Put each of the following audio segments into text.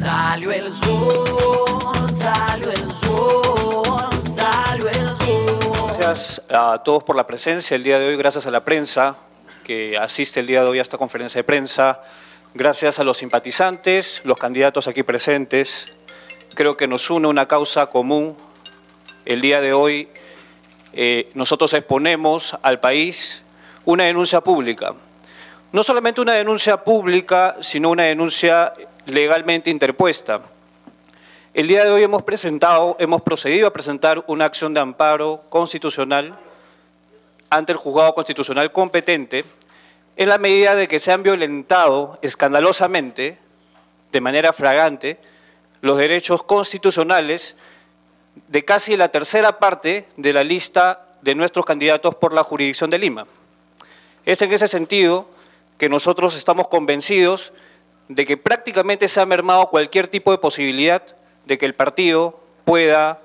Salió el sol, salió el sol, salió el sol. Gracias a todos por la presencia el día de hoy, gracias a la prensa que asiste el día de hoy a esta conferencia de prensa, gracias a los simpatizantes, los candidatos aquí presentes. Creo que nos une una causa común. El día de hoy eh, nosotros exponemos al país una denuncia pública. No solamente una denuncia pública, sino una denuncia legalmente interpuesta. El día de hoy hemos presentado, hemos procedido a presentar una acción de amparo constitucional ante el juzgado constitucional competente en la medida de que se han violentado escandalosamente, de manera fragante, los derechos constitucionales de casi la tercera parte de la lista de nuestros candidatos por la jurisdicción de Lima. Es en ese sentido que nosotros estamos convencidos de que prácticamente se ha mermado cualquier tipo de posibilidad de que el partido pueda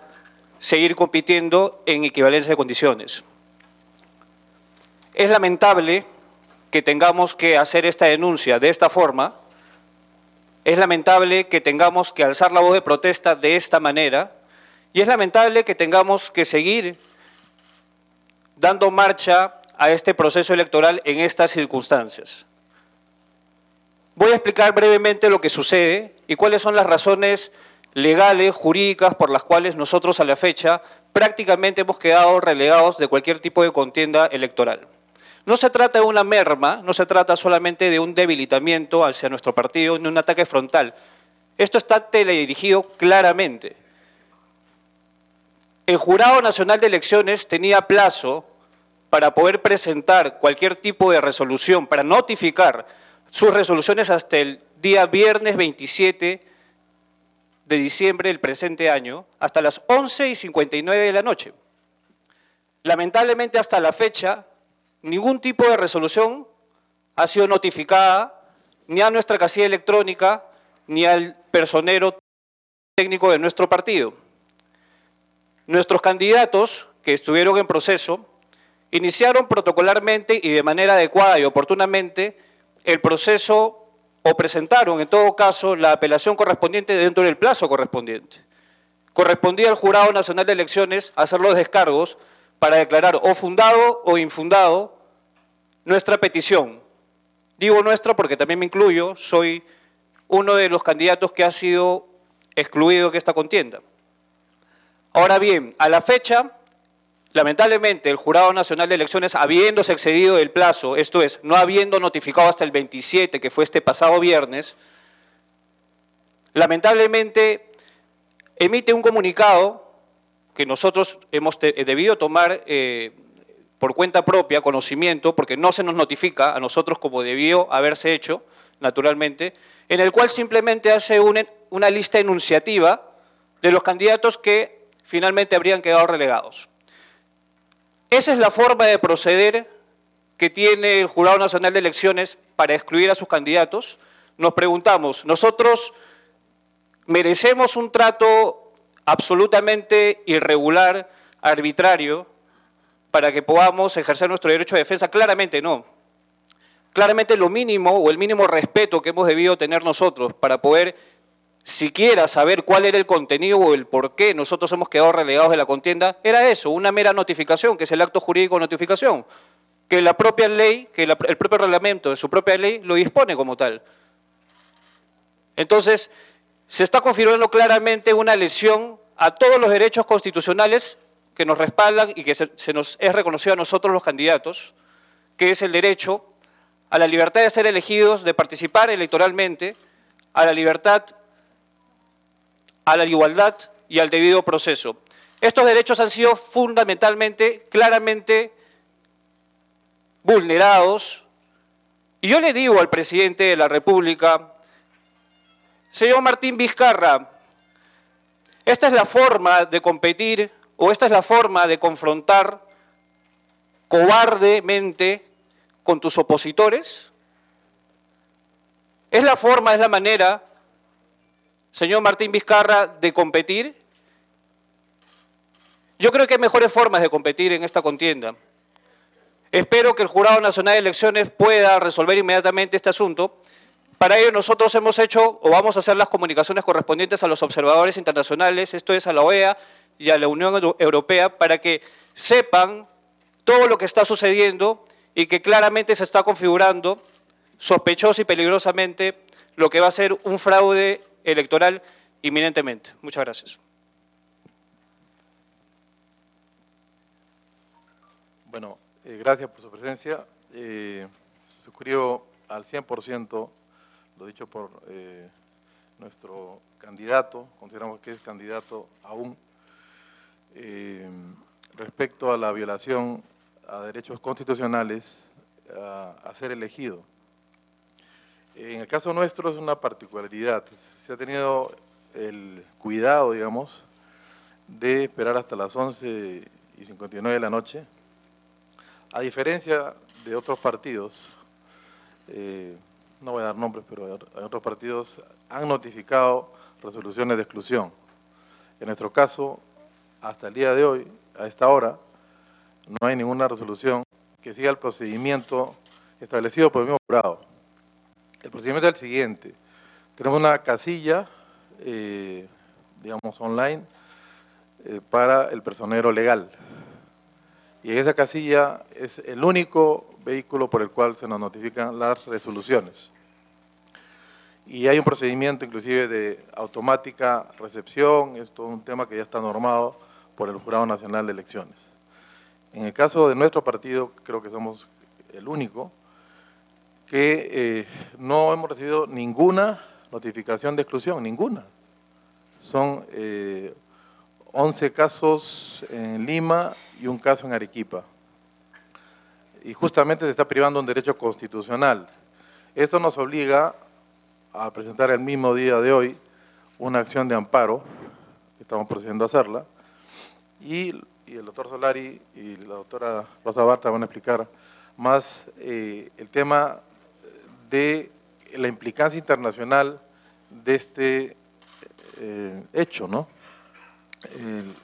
seguir compitiendo en equivalencia de condiciones. Es lamentable que tengamos que hacer esta denuncia de esta forma, es lamentable que tengamos que alzar la voz de protesta de esta manera y es lamentable que tengamos que seguir dando marcha a este proceso electoral en estas circunstancias. Voy a explicar brevemente lo que sucede y cuáles son las razones legales, jurídicas, por las cuales nosotros a la fecha prácticamente hemos quedado relegados de cualquier tipo de contienda electoral. No se trata de una merma, no se trata solamente de un debilitamiento hacia nuestro partido, ni un ataque frontal. Esto está teledirigido claramente. El Jurado Nacional de Elecciones tenía plazo para poder presentar cualquier tipo de resolución, para notificar sus resoluciones hasta el día viernes 27 de diciembre del presente año, hasta las 11 y 59 de la noche. Lamentablemente hasta la fecha, ningún tipo de resolución ha sido notificada ni a nuestra casilla electrónica ni al personero técnico de nuestro partido. Nuestros candidatos que estuvieron en proceso iniciaron protocolarmente y de manera adecuada y oportunamente el proceso o presentaron en todo caso la apelación correspondiente dentro del plazo correspondiente. Correspondía al Jurado Nacional de Elecciones hacer los descargos para declarar o fundado o infundado nuestra petición. Digo nuestra porque también me incluyo, soy uno de los candidatos que ha sido excluido de esta contienda. Ahora bien, a la fecha, lamentablemente, el Jurado Nacional de Elecciones, habiéndose excedido el plazo, esto es, no habiendo notificado hasta el 27, que fue este pasado viernes, lamentablemente emite un comunicado que nosotros hemos debido tomar eh, por cuenta propia, conocimiento, porque no se nos notifica a nosotros como debió haberse hecho, naturalmente, en el cual simplemente hace una lista enunciativa de los candidatos que finalmente habrían quedado relegados. Esa es la forma de proceder que tiene el Jurado Nacional de Elecciones para excluir a sus candidatos. Nos preguntamos, ¿nosotros merecemos un trato absolutamente irregular, arbitrario, para que podamos ejercer nuestro derecho de defensa? Claramente no. Claramente lo mínimo o el mínimo respeto que hemos debido tener nosotros para poder siquiera saber cuál era el contenido o el por qué nosotros hemos quedado relegados de la contienda, era eso, una mera notificación, que es el acto jurídico de notificación, que la propia ley, que el propio reglamento de su propia ley lo dispone como tal. Entonces, se está confirmando claramente una lesión a todos los derechos constitucionales que nos respaldan y que se, se nos es reconocido a nosotros los candidatos, que es el derecho a la libertad de ser elegidos, de participar electoralmente, a la libertad a la igualdad y al debido proceso. Estos derechos han sido fundamentalmente, claramente vulnerados. Y yo le digo al presidente de la República, señor Martín Vizcarra, esta es la forma de competir o esta es la forma de confrontar cobardemente con tus opositores. Es la forma, es la manera señor Martín Vizcarra, de competir? Yo creo que hay mejores formas de competir en esta contienda. Espero que el Jurado Nacional de Elecciones pueda resolver inmediatamente este asunto Para ello nosotros hemos hecho o vamos a hacer las comunicaciones correspondientes a los observadores internacionales, esto es a la OEA y a la Unión Europea, para que sepan todo lo que está sucediendo y que claramente se está configurando sospechoso y peligrosamente lo que va a ser un fraude electoral inminentemente. Muchas gracias. Bueno, eh, gracias por su presencia. Eh, suscribo al 100% lo dicho por eh, nuestro candidato, consideramos que es candidato aún, eh, respecto a la violación a derechos constitucionales a, ser elegido. En el caso nuestro es una particularidad. Se ha tenido el cuidado, digamos, de esperar hasta las 11 y 59 de la noche. A diferencia de otros partidos, eh, no voy a dar nombres, pero otros partidos han notificado resoluciones de exclusión. En nuestro caso, hasta el día de hoy, a esta hora, no hay ninguna resolución que siga el procedimiento establecido por el mismo jurado. El procedimiento es el siguiente. Tenemos una casilla, eh, digamos, online eh, para el personero legal. Y esa casilla es el único vehículo por el cual se nos notifican las resoluciones. Y hay un procedimiento inclusive de automática recepción, esto es un tema que ya está normado por el Jurado Nacional de Elecciones. En el caso de nuestro partido, creo que somos el único, que eh, no hemos recibido ninguna notificación de exclusión, ninguna. Son 11 eh, casos en Lima y un caso en Arequipa y justamente se está privando un derecho constitucional. Esto nos obliga a presentar el mismo día de hoy una acción de amparo, que estamos procediendo a hacerla, y, el doctor Solari y la doctora Rosa Barta van a explicar más eh, el tema de la implicancia internacional de este eh, hecho, ¿no?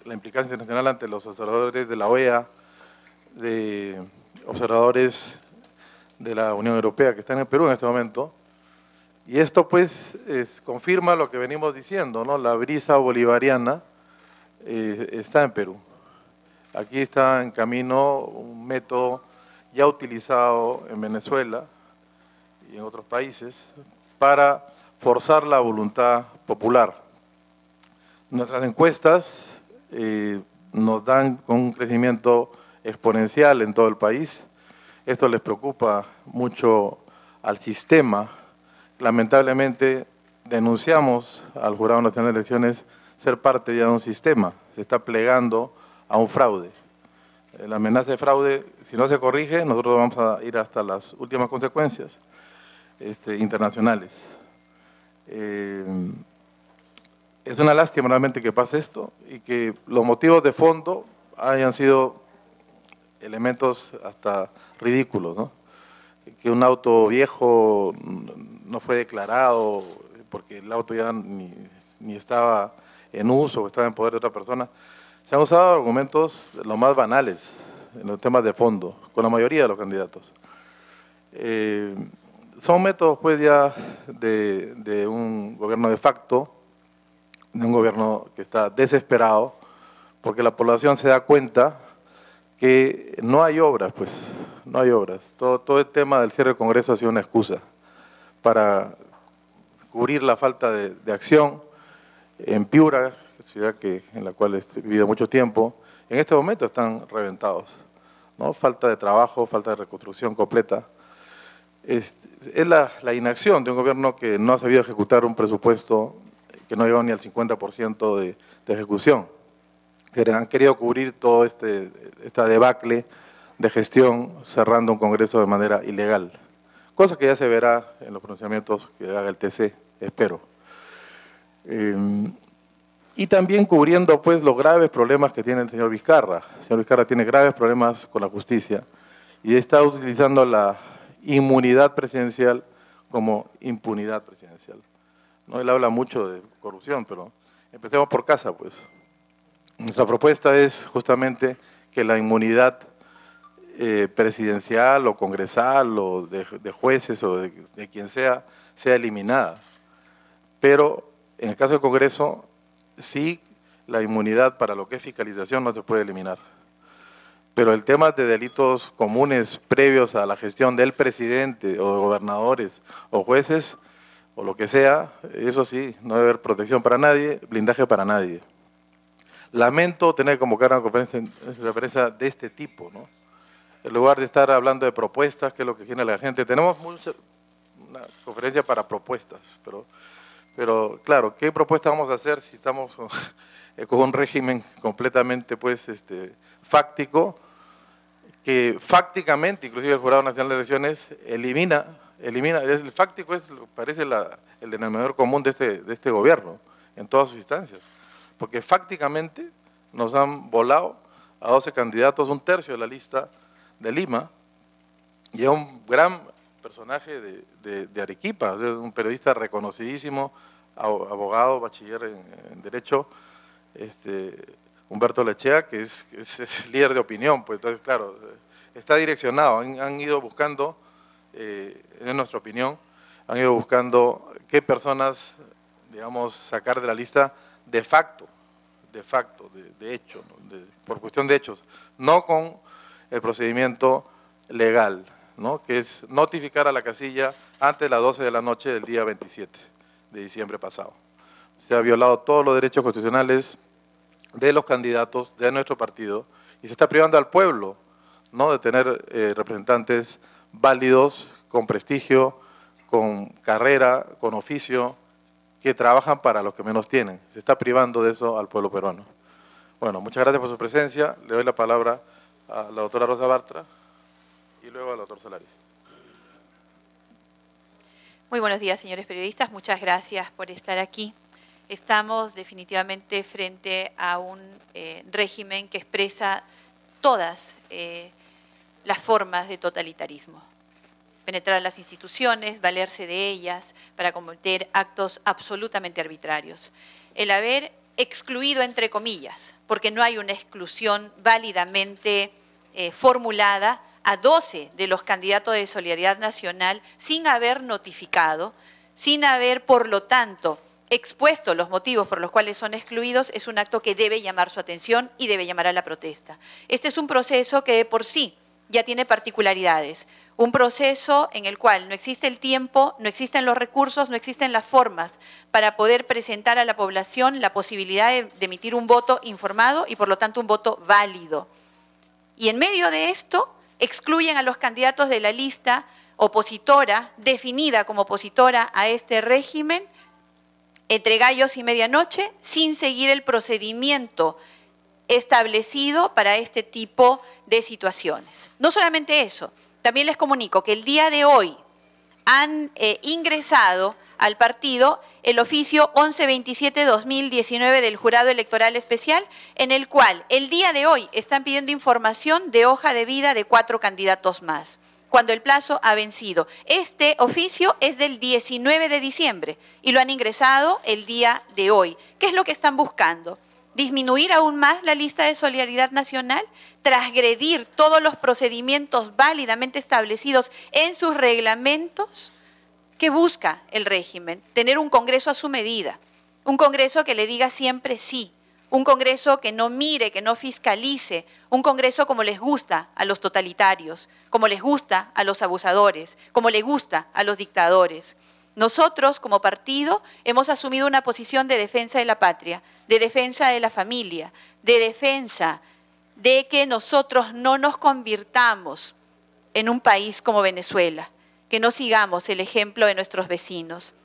la implicancia internacional ante los observadores de la OEA, de observadores de la Unión Europea que están en Perú en este momento. Y esto pues confirma lo que venimos diciendo, ¿no? La brisa bolivariana eh, está en Perú. Aquí está en camino un método ya utilizado en Venezuela y en otros países para forzar la voluntad popular. Nuestras encuestas eh, nos dan un crecimiento exponencial en todo el país. Esto les preocupa mucho al sistema. Lamentablemente denunciamos al Jurado Nacional de Elecciones ser parte ya de un sistema, se está plegando a un fraude. Eh, la amenaza de fraude, si no se corrige, nosotros vamos a ir hasta las últimas consecuencias este, internacionales. Eh, es una lástima realmente que pase esto y que los motivos de fondo hayan sido elementos hasta ridículos, ¿no? Que un auto viejo no fue declarado porque el auto ya ni, estaba en uso estaba en poder de otra persona. Se han usado argumentos lo más banales en los temas de fondo, con la mayoría de los candidatos. Eh, son métodos pues ya de, un gobierno de facto, de un gobierno que está desesperado, porque la población se da cuenta que no hay obras, pues, no hay obras. Todo, todo el tema del cierre del Congreso ha sido una excusa para cubrir la falta de, acción en Piura, ciudad que, en la cual he vivido mucho tiempo, en este momento están reventados. ¿no? Falta de trabajo, falta de reconstrucción completa. Es, la, inacción de un gobierno que no ha sabido ejecutar un presupuesto que no llegó ni al 50% de, de ejecución han querido cubrir todo este, esta debacle de gestión cerrando un congreso de manera ilegal, cosa que ya se verá en los pronunciamientos que haga el TC, espero. Eh, y también cubriendo pues los graves problemas que tiene el señor Vizcarra. El señor Vizcarra tiene graves problemas con la justicia y está utilizando la inmunidad presidencial como impunidad presidencial. ¿No? Él habla mucho de corrupción, pero empecemos por casa, pues. Nuestra propuesta es justamente que la inmunidad eh, presidencial o congresal o de, jueces o de quien sea, sea eliminada. Pero en el caso del Congreso, sí, la inmunidad para lo que es fiscalización no se puede eliminar. Pero el tema de delitos comunes previos a la gestión del presidente o de gobernadores o jueces o lo que sea, eso sí, no debe haber protección para nadie, blindaje para nadie. Lamento tener que convocar una conferencia de prensa de este tipo, ¿no? En lugar de estar hablando de propuestas, que es lo que quiere la gente, tenemos mucha, una conferencia para propuestas, pero, pero claro, ¿qué propuesta vamos a hacer si estamos con, con un régimen completamente pues, este, fáctico, que fácticamente, inclusive el Jurado Nacional de Elecciones, elimina, elimina, el fáctico es, parece el denominador común de este, de este gobierno, en todas sus instancias, porque fácticamente nos han volado a 12 candidatos, un tercio de la lista de Lima, y a un gran personaje de, de, de Arequipa, un periodista reconocidísimo, abogado, bachiller en, en Derecho, este, Humberto Lechea, que es, es, es, líder de opinión, pues entonces, claro, está direccionado, han, ido buscando, eh, en nuestra opinión, han ido buscando qué personas, digamos, sacar de la lista de facto, de facto, de, hecho, por cuestión de hechos, no con el procedimiento legal, ¿no? que es notificar a la casilla antes de las 12 de la noche del día 27 de diciembre pasado. Se ha violado todos los derechos constitucionales de los candidatos de nuestro partido y se está privando al pueblo ¿no? de tener eh, representantes válidos, con prestigio, con carrera, con oficio, que trabajan para los que menos tienen. Se está privando de eso al pueblo peruano. Bueno, muchas gracias por su presencia. Le doy la palabra a la doctora Rosa Bartra y luego al doctor Solari. Muy buenos días, señores periodistas. Muchas gracias por estar aquí. Estamos definitivamente frente a un eh, régimen que expresa todas eh, las formas de totalitarismo. Penetrar las instituciones, valerse de ellas para cometer actos absolutamente arbitrarios. El haber excluido, entre comillas, porque no hay una exclusión válidamente eh, formulada, a 12 de los candidatos de Solidaridad Nacional sin haber notificado, sin haber, por lo tanto, expuesto los motivos por los cuales son excluidos, es un acto que debe llamar su atención y debe llamar a la protesta. Este es un proceso que de por sí ya tiene particularidades. Un proceso en el cual no existe el tiempo, no existen los recursos, no existen las formas para poder presentar a la población la posibilidad de, de emitir un voto informado y por lo tanto un voto válido. Y en medio de esto, excluyen a los candidatos de la lista opositora, definida como opositora a este régimen, entre gallos y medianoche, sin seguir el procedimiento establecido para este tipo de situaciones. No solamente eso, también les comunico que el día de hoy han eh, ingresado al partido el oficio 1127-2019 del Jurado Electoral Especial, en el cual el día de hoy están pidiendo información de hoja de vida de cuatro candidatos más, cuando el plazo ha vencido. Este oficio es del 19 de diciembre y lo han ingresado el día de hoy. ¿Qué es lo que están buscando? disminuir aún más la lista de solidaridad nacional, transgredir todos los procedimientos válidamente establecidos en sus reglamentos. ¿Qué busca el régimen? Tener un Congreso a su medida, un Congreso que le diga siempre sí, un Congreso que no mire, que no fiscalice, un Congreso como les gusta a los totalitarios, como les gusta a los abusadores, como les gusta a los dictadores. Nosotros, como partido, hemos asumido una posición de defensa de la patria, de defensa de la familia, de defensa de que nosotros no nos convirtamos en un país como Venezuela, que no sigamos el ejemplo de nuestros vecinos.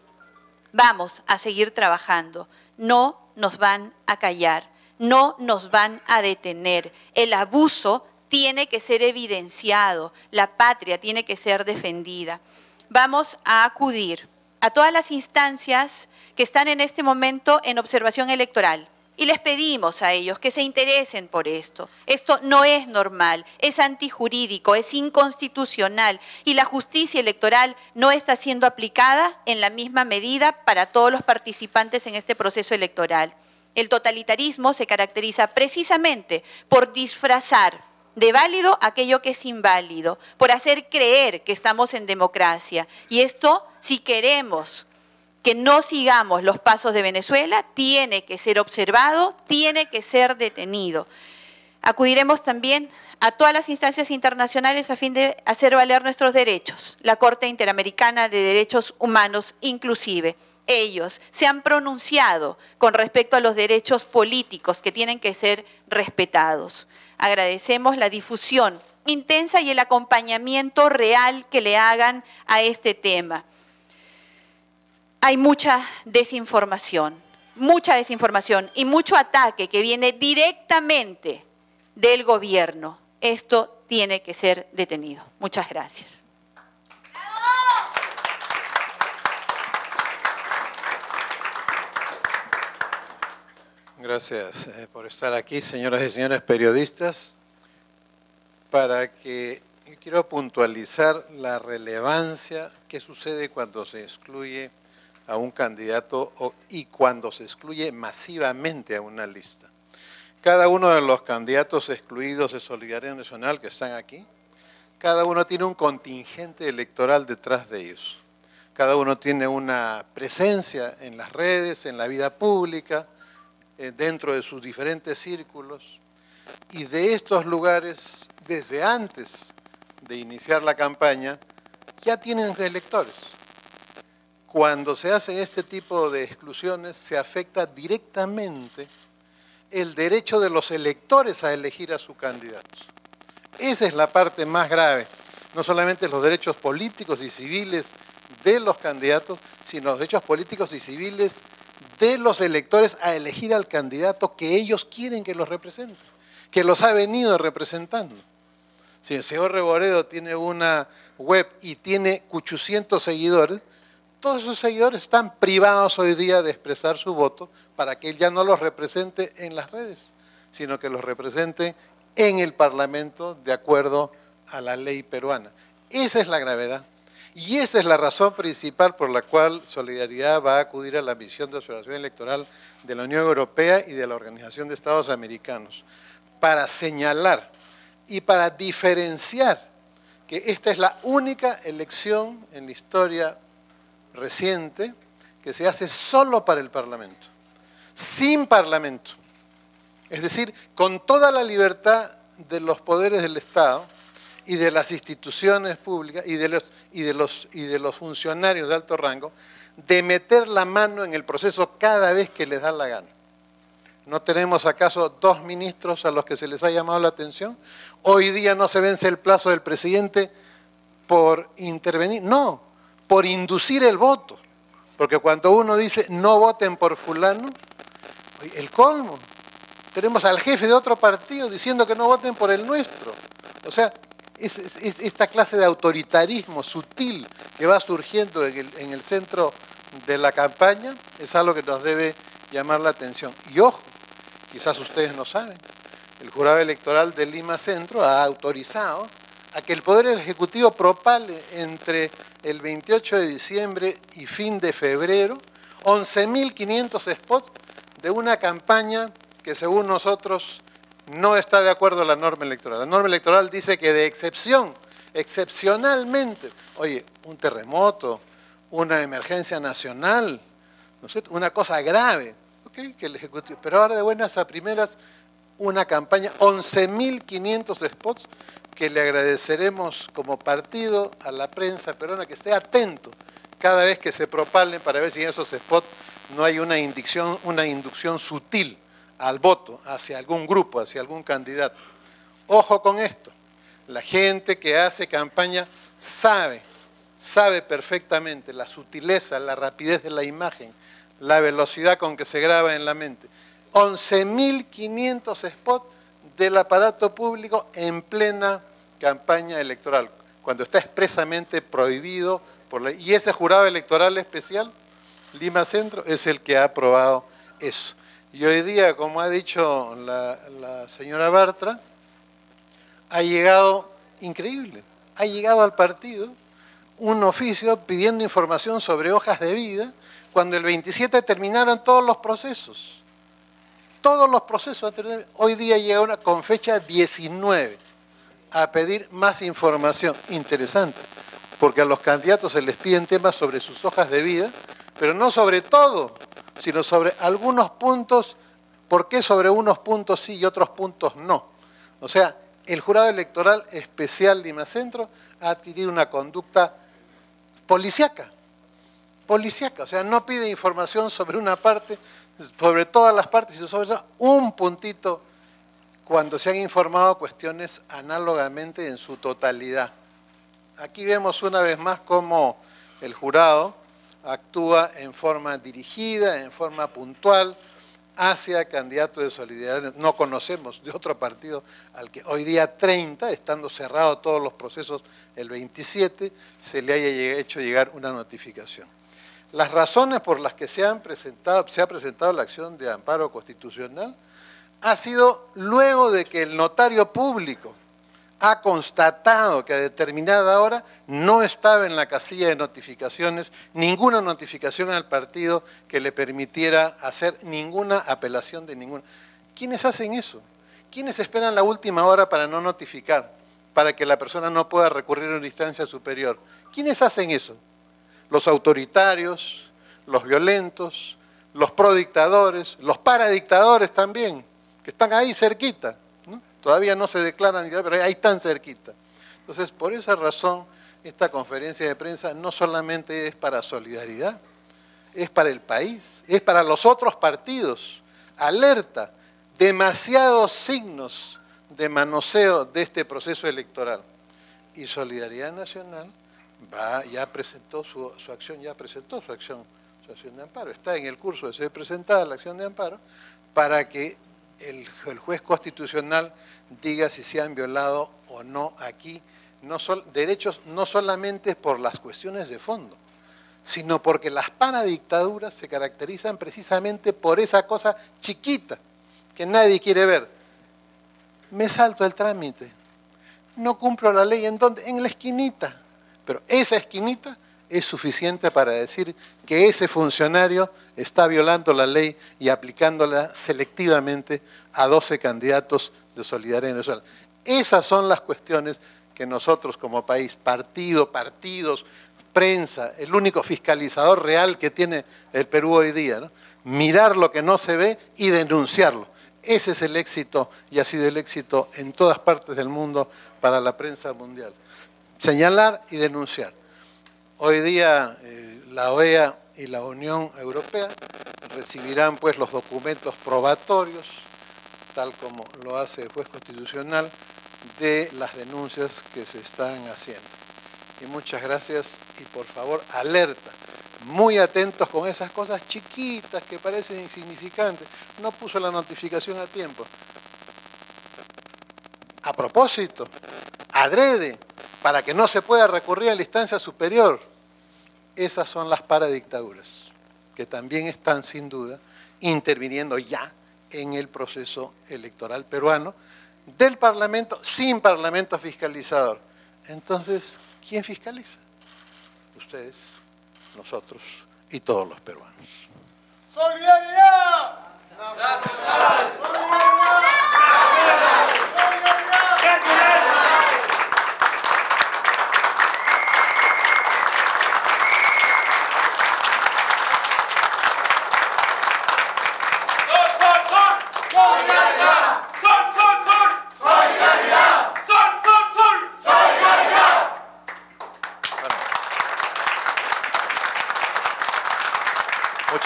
Vamos a seguir trabajando, no nos van a callar, no nos van a detener. El abuso tiene que ser evidenciado, la patria tiene que ser defendida. Vamos a acudir a todas las instancias que están en este momento en observación electoral. Y les pedimos a ellos que se interesen por esto. Esto no es normal, es antijurídico, es inconstitucional y la justicia electoral no está siendo aplicada en la misma medida para todos los participantes en este proceso electoral. El totalitarismo se caracteriza precisamente por disfrazar de válido aquello que es inválido, por hacer creer que estamos en democracia. Y esto, si queremos que no sigamos los pasos de Venezuela, tiene que ser observado, tiene que ser detenido. Acudiremos también a todas las instancias internacionales a fin de hacer valer nuestros derechos, la Corte Interamericana de Derechos Humanos inclusive. Ellos se han pronunciado con respecto a los derechos políticos que tienen que ser respetados. Agradecemos la difusión intensa y el acompañamiento real que le hagan a este tema. Hay mucha desinformación, mucha desinformación y mucho ataque que viene directamente del gobierno. Esto tiene que ser detenido. Muchas gracias. Gracias eh, por estar aquí, señoras y señores periodistas, para que quiero puntualizar la relevancia que sucede cuando se excluye a un candidato y cuando se excluye masivamente a una lista. Cada uno de los candidatos excluidos de Solidaridad Nacional que están aquí, cada uno tiene un contingente electoral detrás de ellos. Cada uno tiene una presencia en las redes, en la vida pública, eh, dentro de sus diferentes círculos. Y de estos lugares, desde antes de iniciar la campaña, ya tienen electores. Cuando se hace este tipo de exclusiones, se afecta directamente el derecho de los electores a elegir a sus candidatos. Esa es la parte más grave, no solamente los derechos políticos y civiles de los candidatos, sino los derechos políticos y civiles de los electores a elegir al candidato que ellos quieren que los represente, que los ha venido representando. Si el señor Reboredo tiene una web y tiene 800 seguidores, todos esos seguidores están privados hoy día de expresar su voto para que él ya no los represente en las redes, sino que los represente en el Parlamento de acuerdo a la ley peruana. Esa es la gravedad. Y esa es la razón principal por la cual Solidaridad va a acudir a la misión de observación electoral de la Unión Europea y de la Organización de Estados Americanos, para señalar y para diferenciar que esta es la única elección en la historia reciente que se hace solo para el Parlamento, sin Parlamento. Es decir, con toda la libertad de los poderes del Estado y de las instituciones públicas y de los, y de los, y de los funcionarios de alto rango de meter la mano en el proceso cada vez que les da la gana. ¿No tenemos acaso dos ministros a los que se les ha llamado la atención? Hoy día no se vence el plazo del presidente por intervenir. No, por inducir el voto. Porque cuando uno dice no voten por fulano, el colmo. Tenemos al jefe de otro partido diciendo que no voten por el nuestro. O sea, es, esta clase de autoritarismo sutil que va surgiendo en el, en el centro de la campaña es algo que nos debe llamar la atención. Y ojo, quizás ustedes no saben, el jurado electoral de Lima Centro ha autorizado a que el Poder Ejecutivo propale entre el 28 de diciembre y fin de febrero 11.500 spots de una campaña que según nosotros no está de acuerdo a la norma electoral. La norma electoral dice que de excepción, excepcionalmente, oye, un terremoto, una emergencia nacional, ¿no una cosa grave, que el Ejecutivo, pero ahora de buenas a primeras una campaña, 11.500 spots que le agradeceremos como partido a la prensa peruana que esté atento cada vez que se propalen para ver si en esos spots no hay una inducción, una inducción sutil al voto hacia algún grupo, hacia algún candidato. Ojo con esto, la gente que hace campaña sabe, sabe perfectamente la sutileza, la rapidez de la imagen, la velocidad con que se graba en la mente. 11.500 spots del aparato público en plena campaña electoral, cuando está expresamente prohibido por ley. Y ese jurado electoral especial, Lima Centro, es el que ha aprobado eso. Y hoy día, como ha dicho la, la señora Bartra, ha llegado, increíble, ha llegado al partido un oficio pidiendo información sobre hojas de vida, cuando el 27 terminaron todos los procesos todos los procesos. Hoy día llega una con fecha 19. a pedir más información. Interesante, porque a los candidatos se les piden temas sobre sus hojas de vida, pero no sobre todo, sino sobre algunos puntos, por qué sobre unos puntos sí y otros puntos no. O sea, el jurado electoral especial de Imacentro ha adquirido una conducta policiaca, policiaca, o sea, no pide información sobre una parte, sobre todas las partes, sino sobre un puntito cuando se han informado cuestiones análogamente en su totalidad. Aquí vemos una vez más cómo el jurado actúa en forma dirigida, en forma puntual, hacia candidatos de solidaridad. No conocemos de otro partido al que hoy día 30, estando cerrados todos los procesos el 27, se le haya hecho llegar una notificación. Las razones por las que se, ha presentado la acción de amparo constitucional ha sido luego de que el notario público ha constatado que a determinada hora no estaba en la casilla de notificaciones ninguna notificación al partido que le permitiera hacer ninguna apelación de ninguna. ¿Quiénes hacen eso? ¿Quiénes esperan la última hora para no notificar, para que la persona no pueda recurrir a una instancia superior? ¿Quiénes hacen eso? Los autoritarios, los violentos, los prodictadores, los paradictadores también, que están ahí cerquita. Todavía no se declaran, pero ahí están cerquita. Entonces, por esa razón, esta conferencia de prensa no solamente es para solidaridad, es para el país, es para los otros partidos. Alerta, demasiados signos de manoseo de este proceso electoral. Y Solidaridad Nacional ya presentó su, su acción, ya presentó su acción, su acción de amparo. Está en el curso de ser presentada la acción de amparo para que el, el juez constitucional diga si se han violado o no aquí no derechos no solamente por las cuestiones de fondo, sino porque las paradictaduras se caracterizan precisamente por esa cosa chiquita que nadie quiere ver. Me salto el trámite, no cumplo la ley en donde, en la esquinita, pero esa esquinita es suficiente para decir que ese funcionario está violando la ley y aplicándola selectivamente a 12 candidatos de solidaridad en. Esas son las cuestiones que nosotros como país, partido, partidos, prensa, el único fiscalizador real que tiene el Perú hoy día, mirar lo que no se ve y denunciarlo. Ese es el éxito y ha sido el éxito en todas partes del mundo para la prensa mundial. Señalar y denunciar. Hoy día eh, la OEA y la Unión Europea recibirán pues los documentos probatorios tal como lo hace el juez constitucional, de las denuncias que se están haciendo. Y muchas gracias y por favor alerta, muy atentos con esas cosas chiquitas que parecen insignificantes. No puso la notificación a tiempo. A propósito, adrede, para que no se pueda recurrir a la instancia superior. Esas son las paradictaduras, que también están sin duda interviniendo ya en el proceso electoral peruano del Parlamento sin Parlamento fiscalizador. Entonces, ¿quién fiscaliza? Ustedes, nosotros y todos los peruanos. ¡Solidaridad! ¡Nacional! ¡Solidaridad!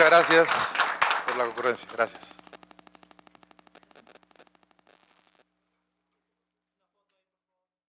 Muchas gracias por la concurrencia. Gracias.